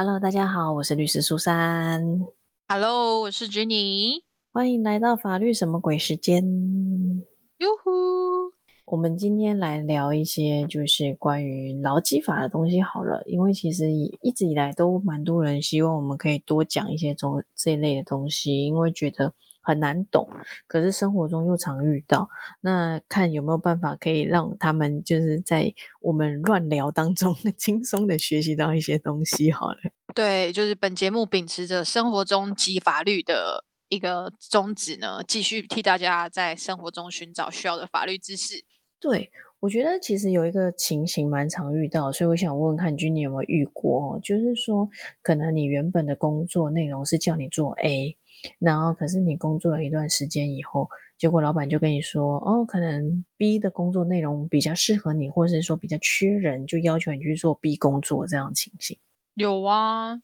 Hello，大家好，我是律师苏珊。Hello，我是 Jenny。欢迎来到法律什么鬼时间。哟呼，我们今天来聊一些就是关于劳基法的东西好了，因为其实一一直以来都蛮多人希望我们可以多讲一些这这一类的东西，因为觉得很难懂，可是生活中又常遇到。那看有没有办法可以让他们就是在我们乱聊当中 轻松的学习到一些东西好了。对，就是本节目秉持着生活中及法律的一个宗旨呢，继续替大家在生活中寻找需要的法律知识。对，我觉得其实有一个情形蛮常遇到，所以我想问问看君你有没有遇过哦？就是说，可能你原本的工作内容是叫你做 A，然后可是你工作了一段时间以后，结果老板就跟你说，哦，可能 B 的工作内容比较适合你，或者是说比较缺人，就要求你去做 B 工作这样的情形。有啊，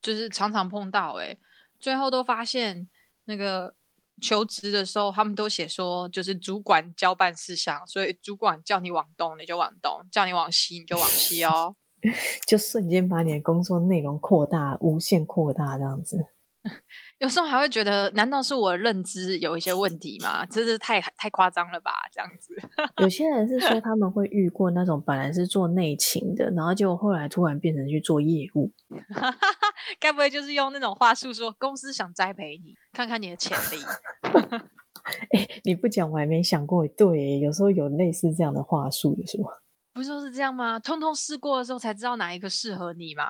就是常常碰到诶、最后都发现那个求职的时候，他们都写说就是主管交办事项，所以主管叫你往东你就往东，叫你往西你就往西哦。就瞬间把你的工作内容扩大，无限扩大这样子。有时候还会觉得，难道是我的认知有一些问题吗？真是太太夸张了吧，这样子。有些人是说他们会遇过那种本来是做内勤的，然后结果后来突然变成去做业务。该不会就是用那种话术说公司想栽培你，看看你的潜力？哎，你不讲我还没想过，对，有时候有类似这样的话术的是吗？不就是这样吗？通通试过的时候才知道哪一个适合你嘛。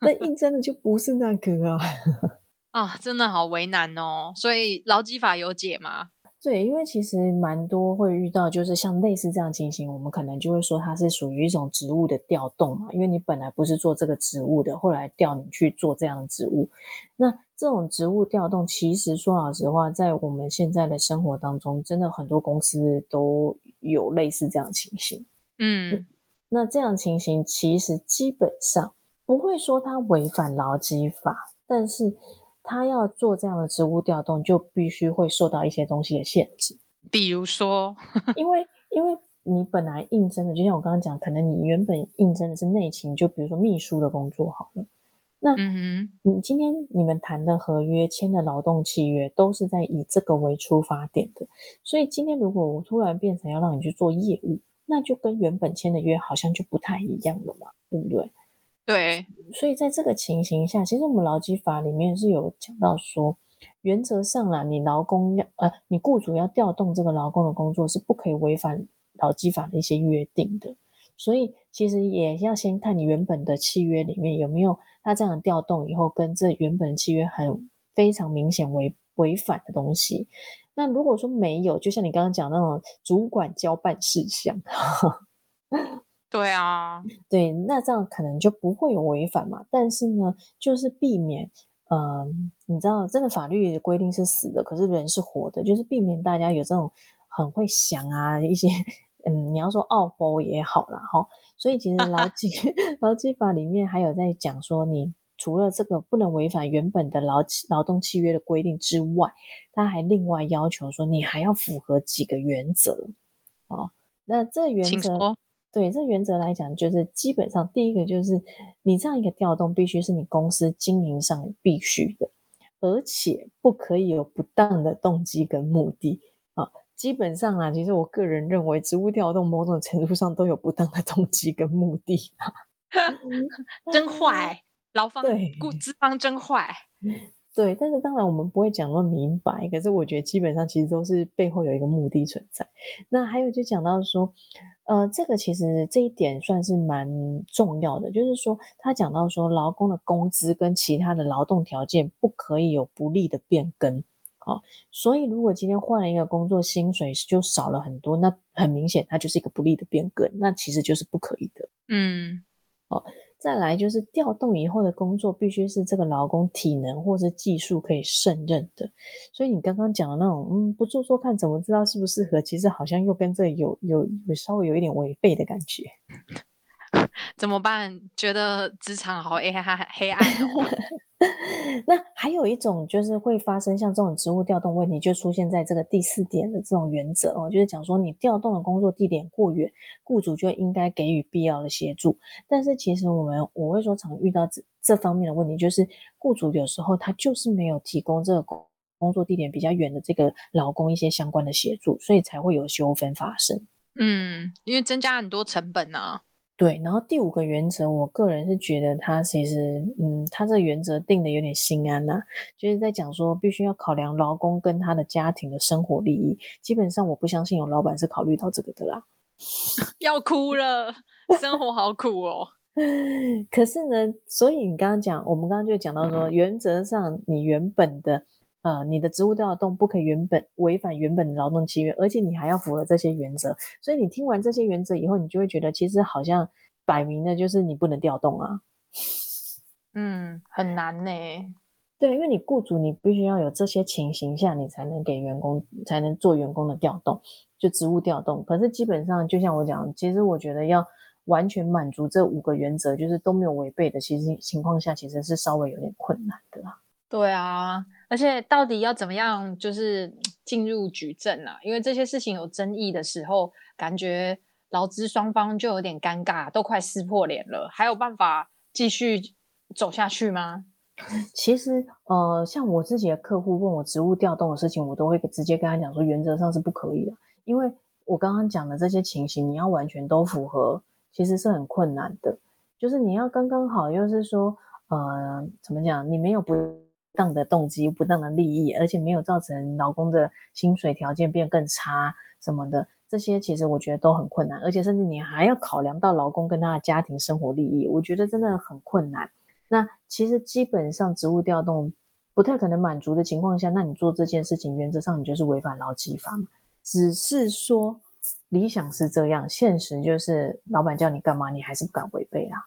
那应征的就不是那个啊。啊，真的好为难哦。所以劳基法有解吗？对，因为其实蛮多会遇到，就是像类似这样情形，我们可能就会说它是属于一种职务的调动嘛，因为你本来不是做这个职务的，后来调你去做这样的职务。那这种职务调动，其实说老实话，在我们现在的生活当中，真的很多公司都有类似这样的情形。嗯，那这样情形其实基本上不会说它违反劳基法，但是他要做这样的职务调动，就必须会受到一些东西的限制。比如说，因为因为你本来应征的，就像我刚刚讲，可能你原本应征的是内勤，就比如说秘书的工作好了。那嗯你今天你们谈的合约、签的劳动契约，都是在以这个为出发点的。所以今天如果我突然变成要让你去做业务，那就跟原本签的约好像就不太一样了嘛，对不对？哼，对，所以在这个情形下，其实我们劳基法里面是有讲到说，原则上啦，你劳工要呃，你雇主要调动这个劳工的工作是不可以违反劳基法的一些约定的。所以其实也要先看你原本的契约里面有没有他这样调动以后跟这原本的契约很非常明显违违反的东西。那如果说没有，就像你刚刚讲那种主管交办事项，对啊，对，那这样可能就不会有违反嘛。但是呢，就是避免，嗯、你知道，真的法律的规定是死的，可是人是活的，就是避免大家有这种很会想啊一些，嗯，你要说傲包也好啦，哈。所以其实劳基 劳基法里面还有在讲说，你除了这个不能违反原本的劳契劳动契约的规定之外，他还另外要求说，你还要符合几个原则，哦。那这原则。对，这原则来讲，就是基本上第一个就是你这样一个调动，必须是你公司经营上必须的，而且不可以有不当的动机跟目的啊。基本上啊，其实我个人认为，职务调动某种程度上都有不当的动机跟目的。真坏，劳方对雇资方真坏。对，但是当然我们不会讲那么明白，可是我觉得基本上其实都是背后有一个目的存在。那还有就讲到说，呃，这个其实这一点算是蛮重要的，就是说他讲到说，劳工的工资跟其他的劳动条件不可以有不利的变更。好、所以如果今天换了一个工作，薪水就少了很多，那很明显它就是一个不利的变更，那其实就是不可以的。嗯，再来就是调动以后的工作必须是这个劳工体能或是技术可以胜任的，所以你刚刚讲的那种，嗯，不做做看怎么知道适不适合，其实好像又跟这有有有稍微有一点违背的感觉。怎么办？觉得职场好黑黑 黑暗哦。那还有一种就是会发生像这种职务调动问题，就出现在这个第四点的这种原则哦，就是讲说你调动的工作地点过远，雇主就应该给予必要的协助。但是其实我们我会说常遇到这这方面的问题，就是雇主有时候他就是没有提供这个工作地点比较远的这个劳工一些相关的协助，所以才会有纠纷发生。嗯，因为增加很多成本啊。对，然后第五个原则，我个人是觉得他其实，嗯，他这个原则定的有点心安呐，就是在讲说必须要考量劳工跟他的家庭的生活利益。基本上我不相信有老板是考虑到这个的啦。要哭了，生活好苦哦。可是呢，所以你刚刚讲，我们刚刚就讲到说，原则上你原本的。呃，你的职务调动不可以原本违反原本的劳动契约，而且你还要符合这些原则。所以你听完这些原则以后，你就会觉得其实好像摆明的就是你不能调动啊。嗯，很难呢。对，因为你雇主你必须要有这些情形下，你才能给员工才能做员工的调动，就职务调动。可是基本上，就像我讲，其实我觉得要完全满足这五个原则，就是都没有违背的，其实情况下其实是稍微有点困难的啦。对啊。而且到底要怎么样，就是进入举证啊？因为这些事情有争议的时候，感觉劳资双方就有点尴尬，都快撕破脸了。还有办法继续走下去吗？其实，呃，像我自己的客户问我职务调动的事情，我都会直接跟他讲说，原则上是不可以的。因为我刚刚讲的这些情形，你要完全都符合，其实是很困难的。就是你要刚刚好，又是说，呃，怎么讲？你没有不。当的动机、不当的利益，而且没有造成劳工的薪水条件变更差什么的，这些其实我觉得都很困难，而且甚至你还要考量到劳工跟他的家庭生活利益，我觉得真的很困难。那其实基本上职务调动不太可能满足的情况下，那你做这件事情，原则上你就是违反劳基法嘛。只是说理想是这样，现实就是老板叫你干嘛，你还是不敢违背啊。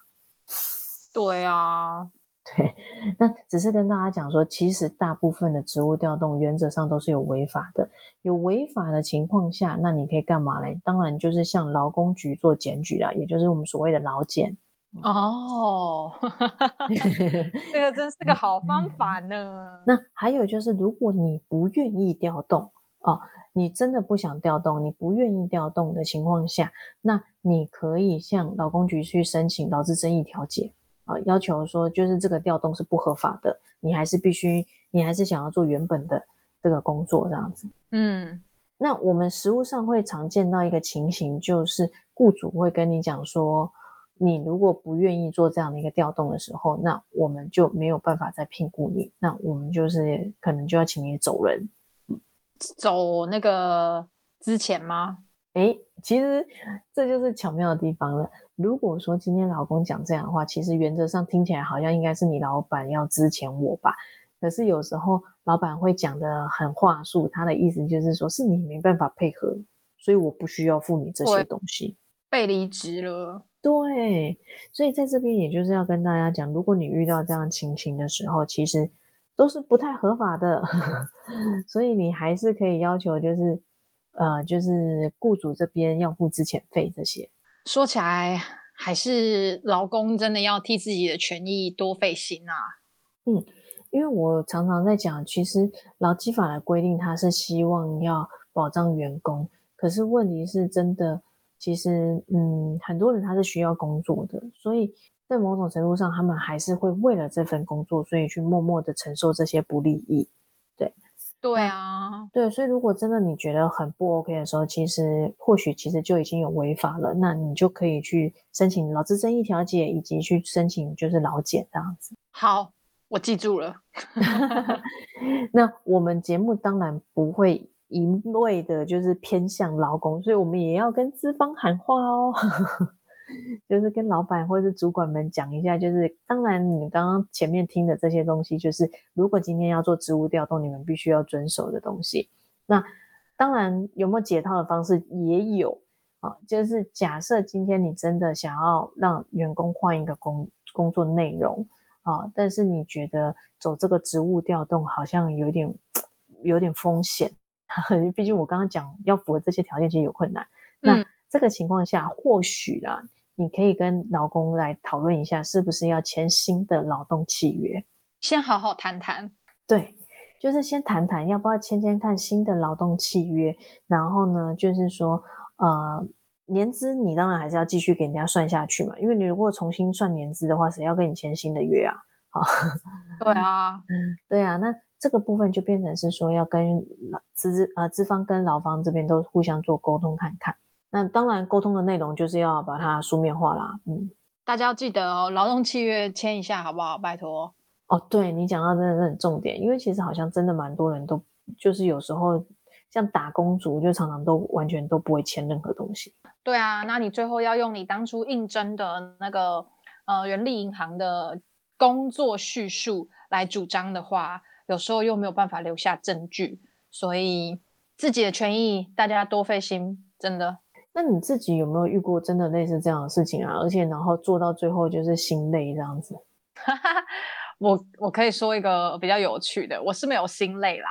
对啊。对，那只是跟大家讲说，其实大部分的职务调动原则上都是有违法的。有违法的情况下，那你可以干嘛嘞？当然就是向劳工局做检举啦，也就是我们所谓的劳检。哦，这个真是个好方法呢。那还有就是，如果你不愿意调动哦，你真的不想调动，你不愿意调动的情况下，那你可以向劳工局去申请劳资争议调解。啊，要求说就是这个调动是不合法的，你还是必须，你还是想要做原本的这个工作这样子。嗯，那我们实务上会常见到一个情形，就是雇主会跟你讲说，你如果不愿意做这样的一个调动的时候，那我们就没有办法再聘雇你，那我们就是可能就要请你走人，走那个之前吗？哎，其实这就是巧妙的地方了。如果说今天老公讲这样的话，其实原则上听起来好像应该是你老板要支钱我吧。可是有时候老板会讲的很话术，他的意思就是说是你没办法配合，所以我不需要付你这些东西，被离职了。对，所以在这边也就是要跟大家讲，如果你遇到这样情形的时候，其实都是不太合法的，所以你还是可以要求就是。呃，就是雇主这边要付之前费这些，说起来还是劳工真的要替自己的权益多费心啊。嗯，因为我常常在讲，其实劳基法的规定，它是希望要保障员工，可是问题是真的，其实嗯，很多人他是需要工作的，所以在某种程度上，他们还是会为了这份工作，所以去默默的承受这些不利益。对啊，对，所以如果真的你觉得很不 OK 的时候，其实或许其实就已经有违法了，那你就可以去申请劳资争议调解，以及去申请就是劳检这样子。好，我记住了。那我们节目当然不会一味的就是偏向劳工，所以我们也要跟资方喊话哦。就是跟老板或者是主管们讲一下，就是当然你刚刚前面听的这些东西，就是如果今天要做职务调动，你们必须要遵守的东西。那当然有没有解套的方式也有啊，就是假设今天你真的想要让员工换一个工工作内容啊，但是你觉得走这个职务调动好像有点有点风险，毕竟我刚刚讲要符合这些条件其实有困难。那这个情况下，或许啊。你可以跟老公来讨论一下，是不是要签新的劳动契约？先好好谈谈。对，就是先谈谈要不要签签看新的劳动契约。然后呢，就是说，呃，年资你当然还是要继续给人家算下去嘛，因为你如果重新算年资的话，谁要跟你签新的约啊？好，对啊，对啊，那这个部分就变成是说要跟资呃资方跟劳方这边都互相做沟通看看。那当然沟通的内容就是要把它书面化啦。嗯，大家要记得哦，劳动契约签一下好不好？拜托。哦，对你讲到真的是很重点，因为其实好像真的蛮多人都就是有时候。像打工族就常常都完全都不会签任何东西。对啊，那你最后要用你当初应征的那个呃人力银行的工作叙述来主张的话，有时候又没有办法留下证据，所以自己的权益大家多费心，真的。那你自己有没有遇过真的类似这样的事情啊？而且然后做到最后就是心累这样子。我我可以说一个比较有趣的，我是没有心累啦。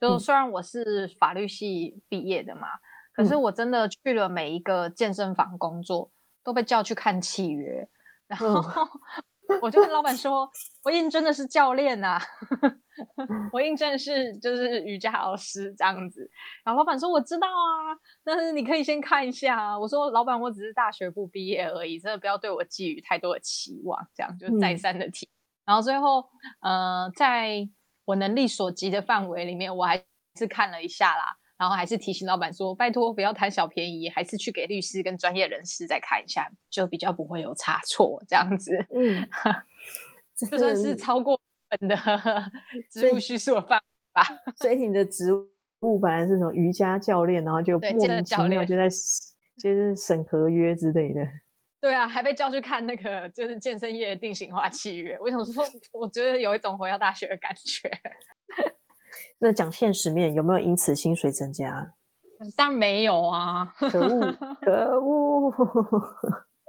就虽然我是法律系毕业的嘛，可是我真的去了每一个健身房工作，都被叫去看契约，然后我就跟老板说，我应征的是教练呐，我应征是就是瑜伽老师这样子，然后老板说我知道啊，但是你可以先看一下啊。我说老板，我只是大学部毕业而已，真的不要对我寄予太多的期望，这样就再三的提。然后最后，呃，在。我能力所及的范围里面，我还是看了一下啦，然后还是提醒老板说：“拜托，不要贪小便宜，还是去给律师跟专业人士再看一下，就比较不会有差错。”这样子，嗯，就算是超过本的 职务叙述的范围吧。所以你的职务本来是什么瑜伽教练，然后就莫名其妙就在 就是审合约之类的。对啊，还被叫去看那个就是健身业定型化契约。为什么说我觉得有一种回到大学的感觉？那讲现实面，有没有因此薪水增加？当然没有啊！可恶，可恶！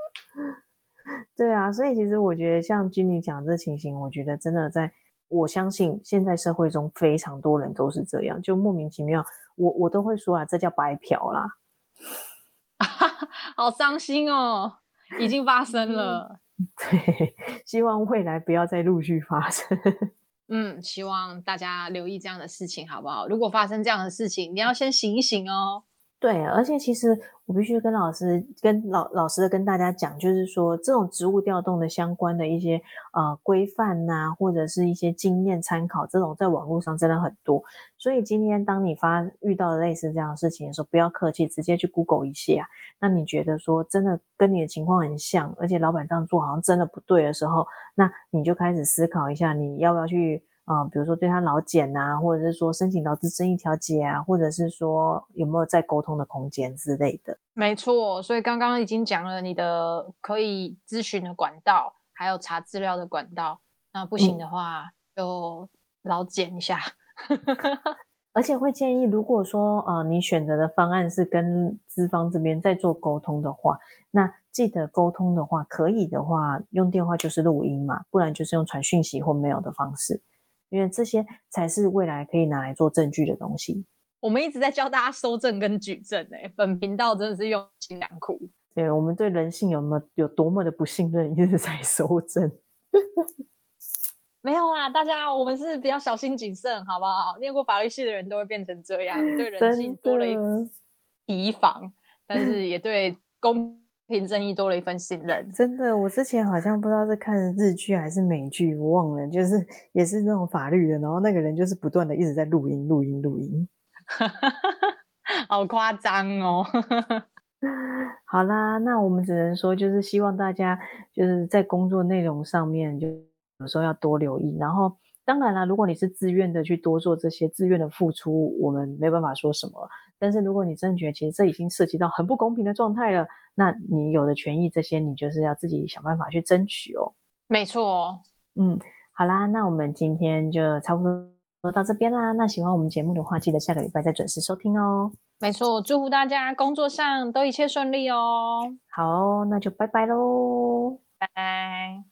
对啊，所以其实我觉得像君妮讲这情形，我觉得真的在我相信现在社会中非常多人都是这样，就莫名其妙，我我都会说啊，这叫白嫖啦，好伤心哦。已经发生了，对，希望未来不要再陆续发生。嗯，希望大家留意这样的事情，好不好？如果发生这样的事情，你要先醒一醒哦。对，而且其实我必须跟老师、跟老老师的跟大家讲，就是说这种职务调动的相关的一些呃规范呐，或者是一些经验参考，这种在网络上真的很多。所以今天当你发遇到类似这样的事情的时候，不要客气，直接去 Google 一下。那你觉得说真的跟你的情况很像，而且老板这样做好像真的不对的时候，那你就开始思考一下，你要不要去。啊，比如说对他老检啊，或者是说申请劳资争议调解啊，或者是说有没有再沟通的空间之类的。没错，所以刚刚已经讲了你的可以咨询的管道，还有查资料的管道。那不行的话，就老检一下。而且会建议，如果说呃你选择的方案是跟资方这边在做沟通的话，那记得沟通的话，可以的话用电话就是录音嘛，不然就是用传讯息或 mail 的方式。因为这些才是未来可以拿来做证据的东西。我们一直在教大家收证跟举证，哎，本频道真的是用心良苦。对，我们对人性有么有多么的不信任，一直在收证。没有啊，大家，我们是比较小心谨慎，好不好？念过法律系的人都会变成这样，对人性多了一提防，但是也对公。凭正义多了一份信任，真的。我之前好像不知道是看日剧还是美剧，我忘了，就是也是那种法律的，然后那个人就是不断的一直在录音、录音、录音，好夸张哦。好啦，那我们只能说，就是希望大家就是在工作内容上面，就有时候要多留意。然后，当然啦，如果你是自愿的去多做这些自愿的付出，我们没办法说什么。但是如果你真的觉得其实这已经涉及到很不公平的状态了，那你有的权益这些，你就是要自己想办法去争取哦。没错，嗯，好啦，那我们今天就差不多到这边啦。那喜欢我们节目的话，记得下个礼拜再准时收听哦。没错，祝福大家工作上都一切顺利哦。好，那就拜拜喽，拜拜。